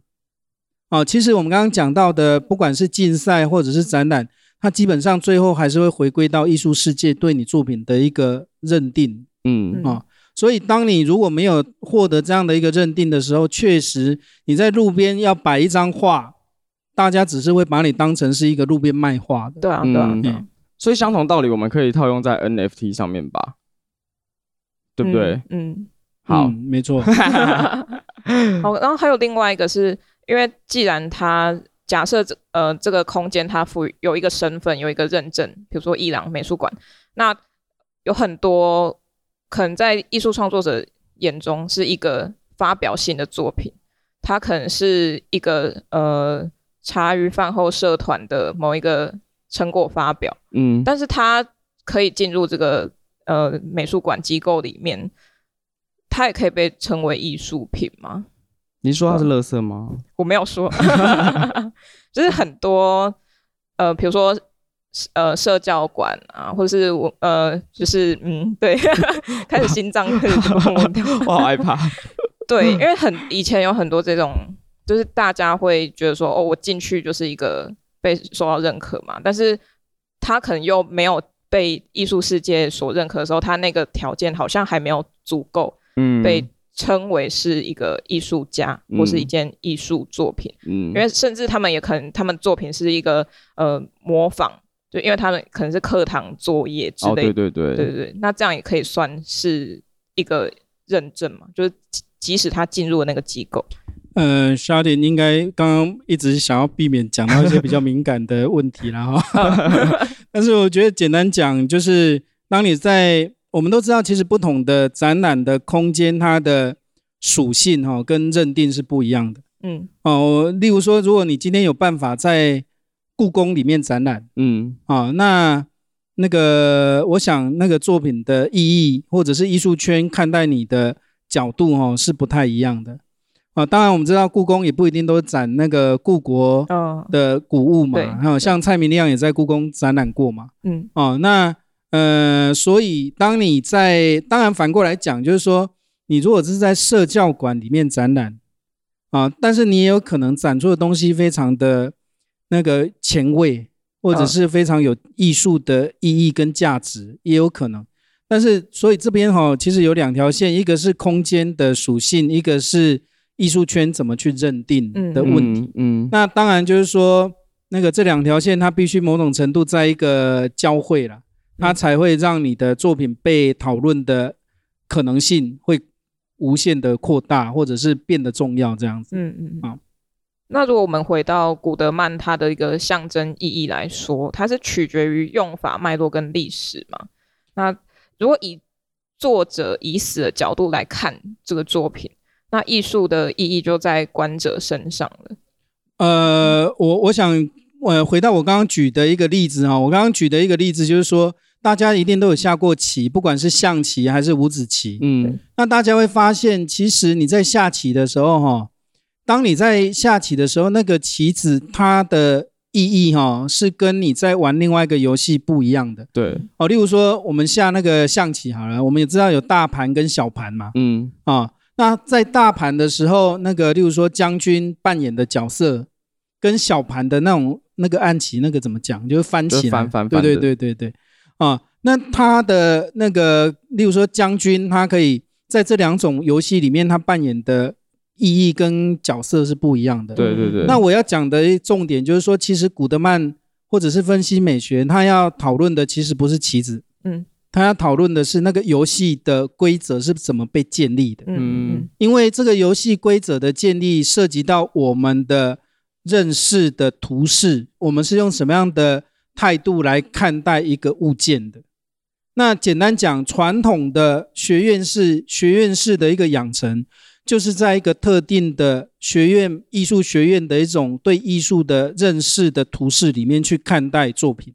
哦，其实我们刚刚讲到的，不管是竞赛或者是展览，它基本上最后还是会回归到艺术世界对你作品的一个认定。嗯。哦，所以当你如果没有获得这样的一个认定的时候，确实你在路边要摆一张画。大家只是会把你当成是一个路边卖画的，对啊，对啊，对啊。嗯，所以相同道理，我们可以套用在 NFT 上面吧，对不对？嗯，嗯好，嗯、没错。[laughs] 好，然后还有另外一个是，因为既然它假设这呃这个空间它赋予有一个身份，有一个认证，比如说伊朗美术馆，那有很多可能在艺术创作者眼中是一个发表性的作品，它可能是一个呃。茶余饭后社团的某一个成果发表，嗯，但是它可以进入这个呃美术馆机构里面，它也可以被称为艺术品吗？你说它是垃圾吗？我没有说，[laughs] [laughs] 就是很多呃，比如说呃社交馆啊，或者是我呃，就是嗯，对，[laughs] 开始心脏开始跳，我好害怕。对，因为很以前有很多这种。就是大家会觉得说，哦，我进去就是一个被受到认可嘛，但是他可能又没有被艺术世界所认可的时候，他那个条件好像还没有足够，嗯，被称为是一个艺术家、嗯、或是一件艺术作品，嗯，因为甚至他们也可能，他们作品是一个呃模仿，就因为他们可能是课堂作业之类的，哦、对对。对，对那这样也可以算是一个认证嘛，就是即使他进入了那个机构。呃，Chardin 应该刚刚一直想要避免讲到一些比较敏感的问题了哈。[laughs] [laughs] 但是我觉得简单讲，就是当你在我们都知道，其实不同的展览的空间，它的属性哈跟认定是不一样的。嗯，哦，例如说，如果你今天有办法在故宫里面展览，嗯，啊，那那个我想那个作品的意义，或者是艺术圈看待你的角度哈，是不太一样的。啊，当然我们知道故宫也不一定都展那个故国的古物嘛，还有、哦、像蔡明亮也在故宫展览过嘛。嗯，哦，那呃，所以当你在当然反过来讲，就是说你如果是在社教馆里面展览啊，但是你也有可能展出的东西非常的那个前卫，或者是非常有艺术的意义跟价值，也有可能。但是所以这边哈，其实有两条线，一个是空间的属性，一个是艺术圈怎么去认定的问题。嗯，嗯，那当然就是说，那个这两条线它必须某种程度在一个交汇了。它才会让你的作品被讨论的可能性会无限的扩大，或者是变得重要这样子。嗯嗯啊，那如果我们回到古德曼他的一个象征意义来说，它是取决于用法脉络跟历史嘛？那如果以作者已死的角度来看这个作品，那艺术的意义就在观者身上了。呃，我我想，我回到我刚刚举的一个例子啊，我刚刚举的一个例子就是说。大家一定都有下过棋，不管是象棋还是五子棋。嗯，那大家会发现，其实你在下棋的时候，哈，当你在下棋的时候，那个棋子它的意义，哈，是跟你在玩另外一个游戏不一样的。对，哦，例如说我们下那个象棋好了，我们也知道有大盘跟小盘嘛。嗯，啊，那在大盘的时候，那个例如说将军扮演的角色，跟小盘的那种那个暗棋，那个怎么讲？就是翻起来，翻翻翻。对对对对对。啊，那他的那个，例如说将军，他可以在这两种游戏里面，他扮演的意义跟角色是不一样的。对对对。那我要讲的重点就是说，其实古德曼或者是分析美学，他要讨论的其实不是棋子，嗯，他要讨论的是那个游戏的规则是怎么被建立的。嗯，因为这个游戏规则的建立涉及到我们的认识的图示，我们是用什么样的态度来看待一个物件的，那简单讲，传统的学院式学院式的一个养成，就是在一个特定的学院艺术学院的一种对艺术的认识的图式里面去看待作品，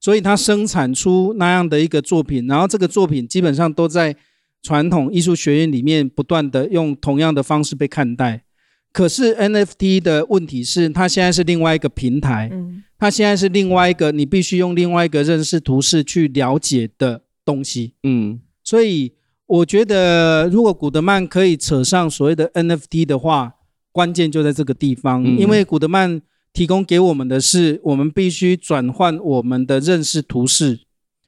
所以它生产出那样的一个作品，然后这个作品基本上都在传统艺术学院里面不断的用同样的方式被看待。可是 NFT 的问题是，它现在是另外一个平台，嗯，它现在是另外一个你必须用另外一个认识图式去了解的东西，嗯，所以我觉得如果古德曼可以扯上所谓的 NFT 的话，关键就在这个地方，嗯，因为古德曼提供给我们的是，我们必须转换我们的认识图式，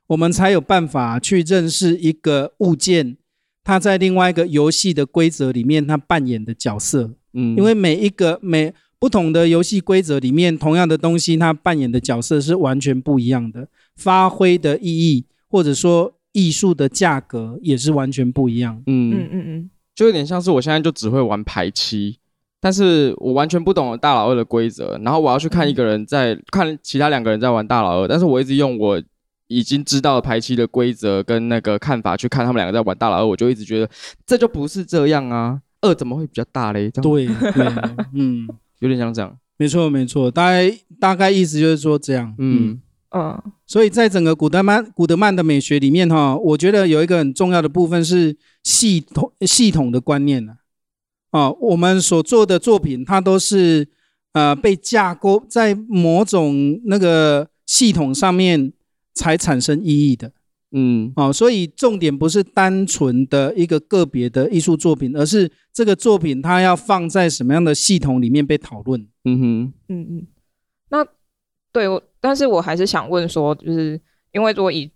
我们才有办法去认识一个物件，它在另外一个游戏的规则里面它扮演的角色。嗯，因为每一个每不同的游戏规则里面，同样的东西，它扮演的角色是完全不一样的，发挥的意义或者说艺术的价格也是完全不一样。嗯。嗯嗯嗯，就有点像是我现在就只会玩排七，但是我完全不懂大老二的规则，然后我要去看一个人在、嗯、看其他两个人在玩大老二，但是我一直用我已经知道排期的规则跟那个看法去看他们两个在玩大老二，我就一直觉得这就不是这样啊。二怎么会比较大嘞？对对，[laughs] 嗯，有点像这样。没错没错，大概大概意思就是说这样。嗯嗯，所以在整个古德曼古德曼的美学里面哈，我觉得有一个很重要的部分是系统系统的观念呢。啊，我们所做的作品，它都是呃被架构在某种那个系统上面才产生意义的。嗯，好，所以重点不是单纯的一个个别的艺术作品，而是这个作品它要放在什么样的系统里面被讨论。嗯哼，嗯嗯。那对，但是我还是想问说，就是因为如果以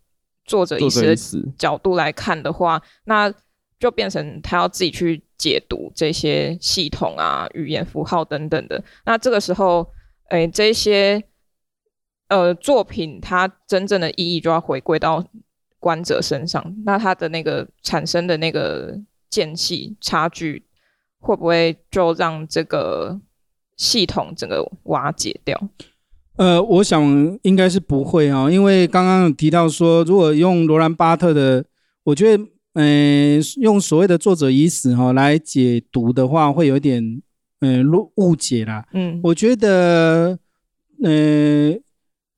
作者意识的角度来看的话，那就变成他要自己去解读这些系统啊、语言符号等等的。那这个时候，哎，这些呃作品它真正的意义就要回归到。观者身上，那他的那个产生的那个间隙差距，会不会就让这个系统整个瓦解掉？呃，我想应该是不会啊，因为刚刚有提到说，如果用罗兰巴特的，我觉得，嗯、呃，用所谓的作者已死哈来解读的话，会有点，嗯、呃，误解啦。嗯，我觉得，嗯、呃。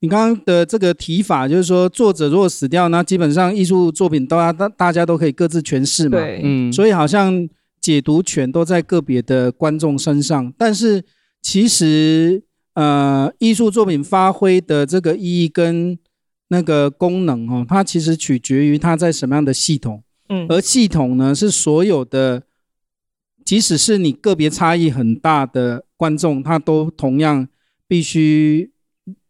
你刚刚的这个提法，就是说作者如果死掉，那基本上艺术作品大家大大家都可以各自诠释嘛。对，嗯，所以好像解读权都在个别的观众身上。但是其实，呃，艺术作品发挥的这个意义跟那个功能哦，它其实取决于它在什么样的系统。嗯，而系统呢是所有的，即使是你个别差异很大的观众，他都同样必须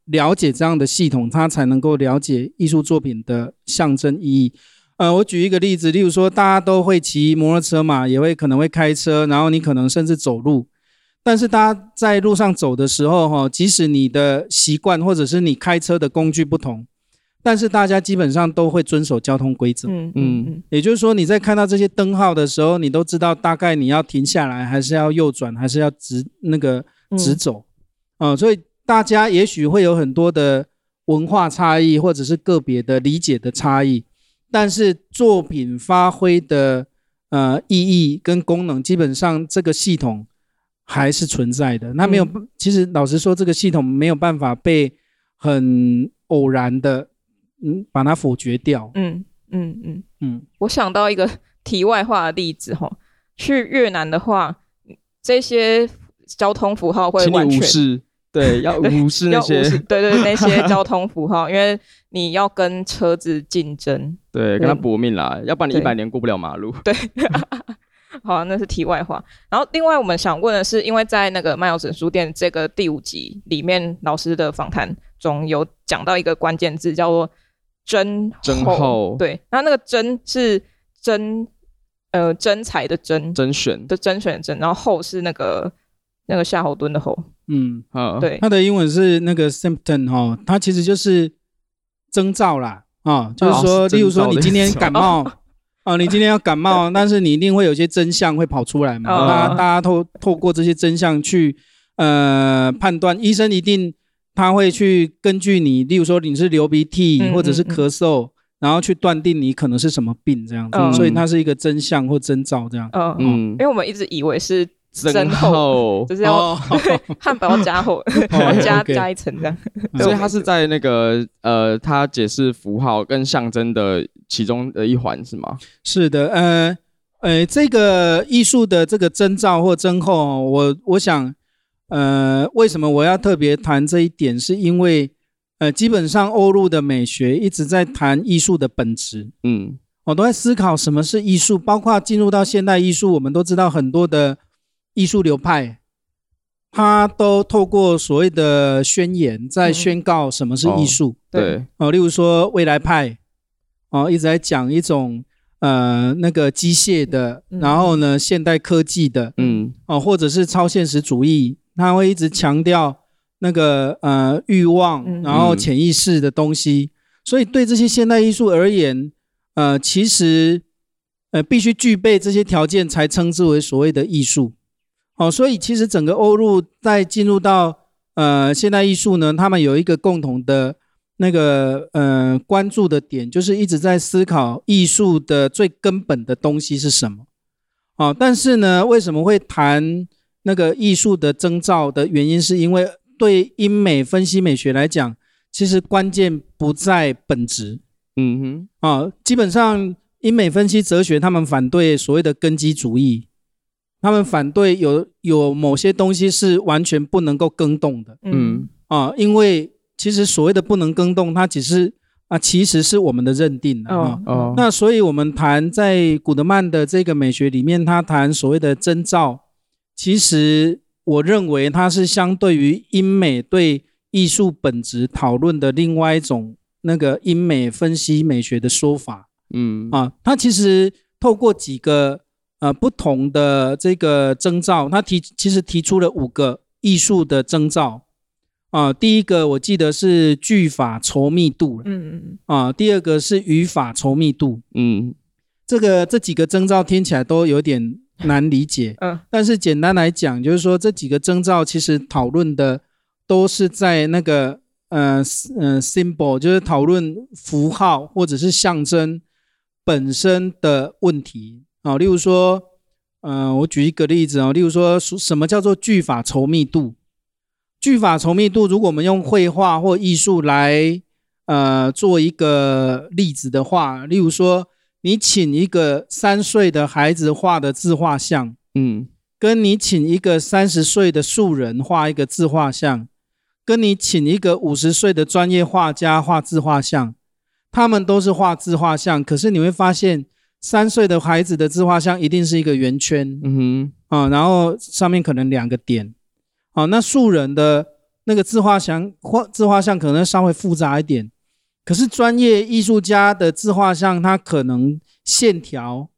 了解这样的系统，他才能够了解艺术作品的象征意义。呃，我举一个例子，例如说，大家都会骑摩托车嘛，也会可能会开车，然后你可能甚至走路。但是大家在路上走的时候，哈，即使你的习惯或者是你开车的工具不同，但是大家基本上都会遵守交通规则。嗯嗯，也就是说，你在看到这些灯号的时候，你都知道大概你要停下来，还是要右转，还是要直那个直走。啊、嗯呃，所以大家也许会有很多的文化差异，或者是个别的理解的差异，但是作品发挥的呃意义跟功能，基本上这个系统。还是存在的，那没有。嗯、其实老实说，这个系统没有办法被很偶然的，嗯，把它否决掉。嗯嗯嗯嗯。我想到一个题外话的例子哈，去越南的话，这些交通符号会完全对，[laughs] 要无视那些，[laughs] 对，对对，那些 [laughs] 交通符号，因为你要跟车子竞争，对，跟他搏命啦，要不然你一百年过不了马路。对。好，那是题外话。然后，另外我们想问的是，因为在那个漫游整书店这个第五集里面，老师的访谈中有讲到一个关键字，叫做“真真厚”。对，那那个“真”是真呃真才的真，甄选的甄选的甄，然后“后”是那个那个夏侯惇的“侯”。嗯，好，对，它的英文是那个 symptom 哈、哦，它其实就是征兆啦啊、哦，就是说，哦、是例如说你今天感冒。哦 [laughs] 哦，你今天要感冒，[laughs] 但是你一定会有些真相会跑出来嘛？大家大家透透过这些真相去呃判断，医生一定他会去根据你，例如说你是流鼻涕或者是咳嗽，然后去断定你可能是什么病这样子，所以它是一个真相或征兆这样。嗯嗯，因为我们一直以为是真厚，[laughs] 就是要 [laughs] 汉堡要加厚，[laughs] 加加一层这样。所以他是在那个呃，他解释符号跟象征的。其中的一环是吗？是的，呃，呃，这个艺术的这个征兆或征候，我我想，呃，为什么我要特别谈这一点？是因为，呃，基本上欧陆的美学一直在谈艺术的本质，嗯，我都在思考什么是艺术，包括进入到现代艺术，我们都知道很多的艺术流派，他都透过所谓的宣言在宣告什么是艺术，嗯、对，哦，例如说未来派。哦，一直在讲一种呃那个机械的，然后呢现代科技的，嗯，哦，或者是超现实主义，他会一直强调那个呃欲望，然后潜意识的东西。所以对这些现代艺术而言，呃，其实呃必须具备这些条件才称之为所谓的艺术。哦，所以其实整个欧陆在进入到呃现代艺术呢，他们有一个共同的。那个呃，关注的点就是一直在思考艺术的最根本的东西是什么。哦，但是呢，为什么会谈那个艺术的征兆的原因，是因为对英美分析美学来讲，其实关键不在本质。嗯哼，啊，基本上英美分析哲学，他们反对所谓的根基主义，他们反对有有某些东西是完全不能够更动的。嗯，啊，因为。其实所谓的不能更动，它只是啊，其实是我们的认定啊。哦哦、那所以我们谈在古德曼的这个美学里面，他谈所谓的征兆，其实我认为它是相对于英美对艺术本质讨论的另外一种那个英美分析美学的说法。嗯啊，他其实透过几个呃不同的这个征兆，他提其实提出了五个艺术的征兆。啊，第一个我记得是句法稠密度，嗯嗯啊，第二个是语法稠密度，嗯，这个这几个征兆听起来都有点难理解，嗯，但是简单来讲，就是说这几个征兆其实讨论的都是在那个呃呃 symbol，就是讨论符号或者是象征本身的问题啊。例如说，呃，我举一个例子啊，例如说什么叫做句法稠密度？句法稠密度，如果我们用绘画或艺术来呃做一个例子的话，例如说，你请一个三岁的孩子画的自画像，嗯，跟你请一个三十岁的素人画一个自画像，跟你请一个五十岁的专业画家画自画像，他们都是画自画像，可是你会发现三岁的孩子的自画像一定是一个圆圈，嗯哼，啊，然后上面可能两个点，啊，那素人的那个自画像画自画像可能稍微复杂一点，可是专业艺术家的自画像，它可能线条，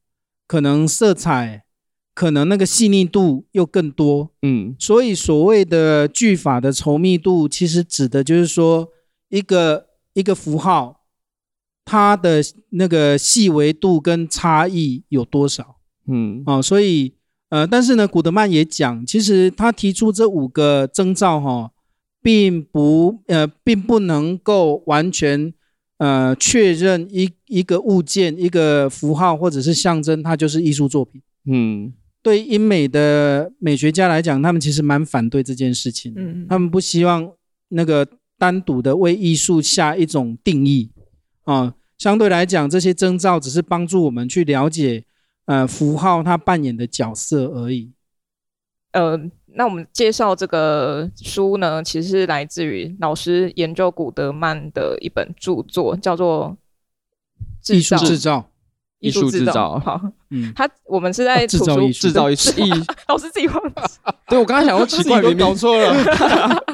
可能色彩。可能那个细腻度又更多，嗯，所以所谓的句法的稠密度，其实指的就是说一个一个符号，它的那个细微度跟差异有多少，嗯，哦，所以呃，但是呢，古德曼也讲，其实他提出这五个征兆哈、哦，并不呃，并不能够完全呃确认一一个物件、一个符号或者是象征，它就是艺术作品，嗯。对英美的美学家来讲，他们其实蛮反对这件事情。嗯，他们不希望那个单独的为艺术下一种定义啊。相对来讲，这些征兆只是帮助我们去了解呃符号它扮演的角色而已。呃，那我们介绍这个书呢，其实是来自于老师研究古德曼的一本著作，叫做《艺术制造》。艺术制造，好，嗯，他我们是在制造艺术，制造。艺术，[laughs] 老师自己忘了，对，我刚才想说奇怪，明明搞错了。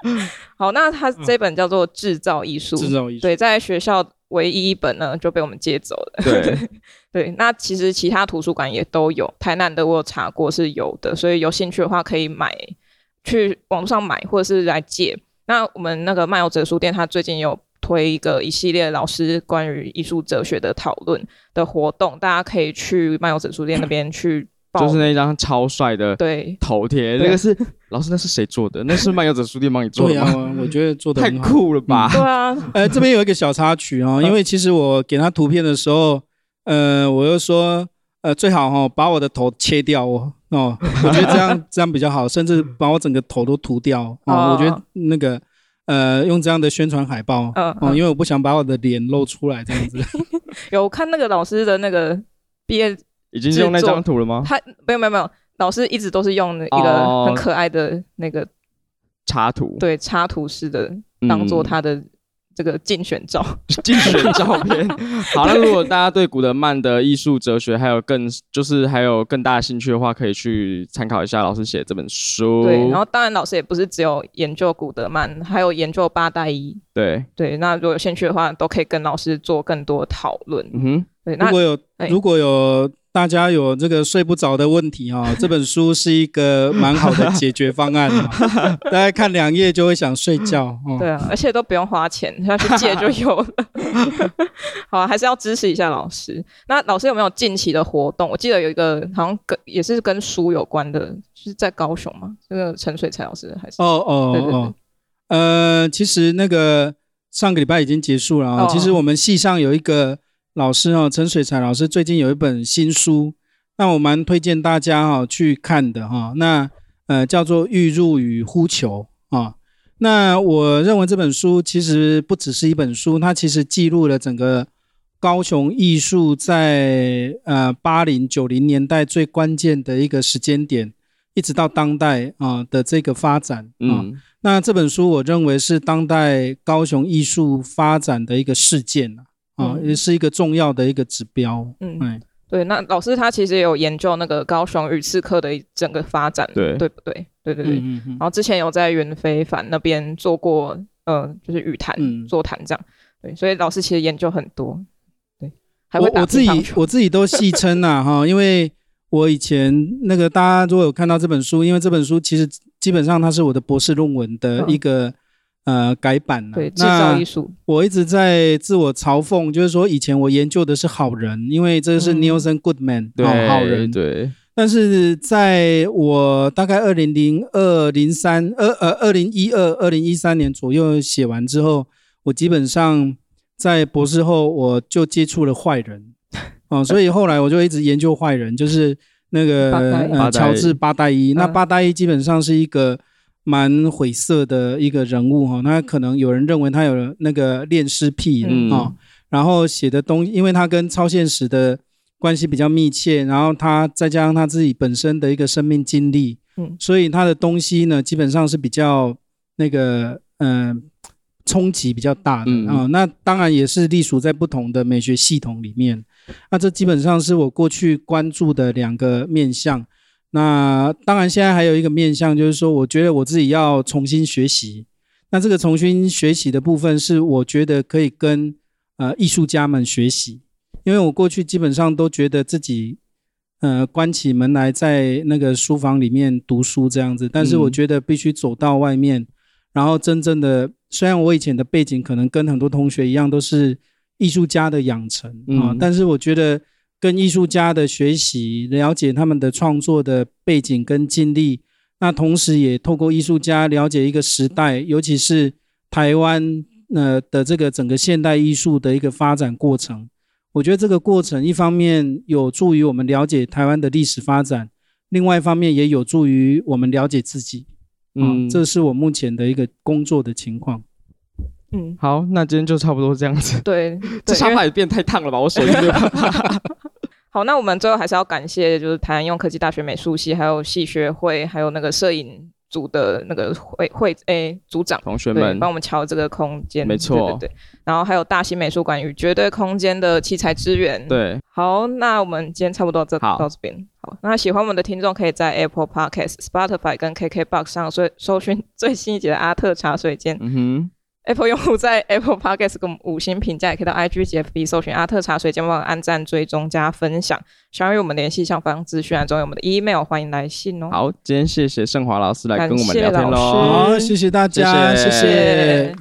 [laughs] 好，那他这本叫做《制造艺术》，制造艺术，对，在学校唯一一本呢就被我们借走了。对，[laughs] 对，那其实其他图书馆也都有，台南的我有查过是有的，所以有兴趣的话可以买，去网络上买或者是来借。那我们那个漫游者书店，他最近有。推一个一系列老师关于艺术哲学的讨论的活动，大家可以去漫游者书店那边去报。就是那一张超帅的对头贴，那个是老师，那是谁做的？那是漫游者书店帮你做的吗？对啊，我觉得做的太酷了吧？嗯、对啊，呃，这边有一个小插曲啊、哦，因为其实我给他图片的时候，呃，我又说，呃，最好哈、哦，把我的头切掉哦，哦，我觉得这样 [laughs] 这样比较好，甚至把我整个头都涂掉哦，哦，我觉得那个。呃，用这样的宣传海报，嗯，哦、嗯，因为我不想把我的脸露出来，这样子。[laughs] 有看那个老师的那个毕业，已经是用那张图了吗？他没有没有没有，老师一直都是用一个很可爱的那个插图，对，插图式的当做他的。这个竞选照，[laughs] 竞选照片。[laughs] 好，那如果大家对古德曼的艺术哲学还有更就是还有更大的兴趣的话，可以去参考一下老师写的这本书。对，然后当然老师也不是只有研究古德曼，还有研究八代一。对对，那如果有兴趣的话，都可以跟老师做更多讨论。嗯哼，如果有如果有。大家有这个睡不着的问题啊、哦，[laughs] 这本书是一个蛮好的解决方案、哦。[laughs] 大家看两页就会想睡觉。哦、对啊，而且都不用花钱，要去借就有了。[laughs] 好，还是要支持一下老师。那老师有没有近期的活动？我记得有一个好像跟也是跟书有关的，是在高雄嘛？这个陈水才老师还是？哦哦对对对哦。呃，其实那个上个礼拜已经结束了啊、哦。其实我们系上有一个。老师哦，陈水才老师最近有一本新书，那我蛮推荐大家哈去看的哈。那呃叫做《欲入与呼求》啊。那我认为这本书其实不只是一本书，它其实记录了整个高雄艺术在呃八零九零年代最关键的一个时间点，一直到当代啊的这个发展啊。嗯。那这本书我认为是当代高雄艺术发展的一个事件啊，也是一个重要的一个指标。嗯，哎，对，那老师他其实也有研究那个高雄语刺客的整个发展，对，对不对？对对对。嗯嗯。然后之前有在袁非凡那边做过，呃，就是语坛座谈这样。对，所以老师其实研究很多。对，还会打我我自己我自己都戏称呐哈，因为我以前那个大家如果有看到这本书，因为这本书其实基本上它是我的博士论文的一个。嗯呃，改版了。对，制造艺术。我一直在自我嘲讽，就是说以前我研究的是好人，因为这是 Nielsen Goodman，好、嗯、好人。对。但是在我大概二零零二零三二呃二零一二二零一三年左右写完之后，我基本上在博士后我就接触了坏人，[laughs] 哦、呃，所以后来我就一直研究坏人，就是那个呃乔治八代一。那八代一基本上是一个。蛮晦涩的一个人物哈，他可能有人认为他有那个恋尸癖啊、嗯哦，然后写的东西，因为他跟超现实的关系比较密切，然后他再加上他自己本身的一个生命经历，嗯，所以他的东西呢，基本上是比较那个嗯、呃，冲击比较大的啊、嗯哦。那当然也是隶属在不同的美学系统里面。那这基本上是我过去关注的两个面向。那当然现在还有一个面向，就是说我觉得我自己要重新学习。那这个重新学习的部分，是我觉得可以跟呃艺术家们学习，因为我过去基本上都觉得自己呃关起门来在那个书房里面读书这样子，但是我觉得必须走到外面，嗯、然后真正的，虽然我以前的背景可能跟很多同学一样都是艺术家的养成啊、嗯，但是我觉得跟艺术家的学习，了解他们的创作的背景跟经历。那同时也透过艺术家了解一个时代，尤其是台湾呃的这个整个现代艺术的一个发展过程。我觉得这个过程一方面有助于我们了解台湾的历史发展，另外一方面也有助于我们了解自己。嗯，这是我目前的一个工作的情况。嗯，好，那今天就差不多这样子。对，[laughs] 这沙发也变太烫了吧？我手机没有办法。[laughs] 好，那我们最后还是要感谢，就是台南应用科技大学美术系，还有系学会，还有那个摄影组的那个会会诶、欸、组长同学们，帮我们敲这个空间，没错，对对对。然后还有大型美术馆与绝对空间的器材支援，对。好，那我们今天差不多这到这边。好，那喜欢我们的听众可以在 Apple Podcast、Spotify 跟 KKBox 上搜搜寻最新一集的阿特茶水间。嗯哼。Apple 用户在 Apple Podcast 给我们五星评价，也可以到 IG 及 FB 搜寻阿特茶水间，帮我按赞、追踪、加分享。想要与我们联系，下方资讯栏中有我们的 email，欢迎来信哦。好，今天谢谢盛华老师来跟我们聊天喽。好，谢谢大家，谢谢。谢谢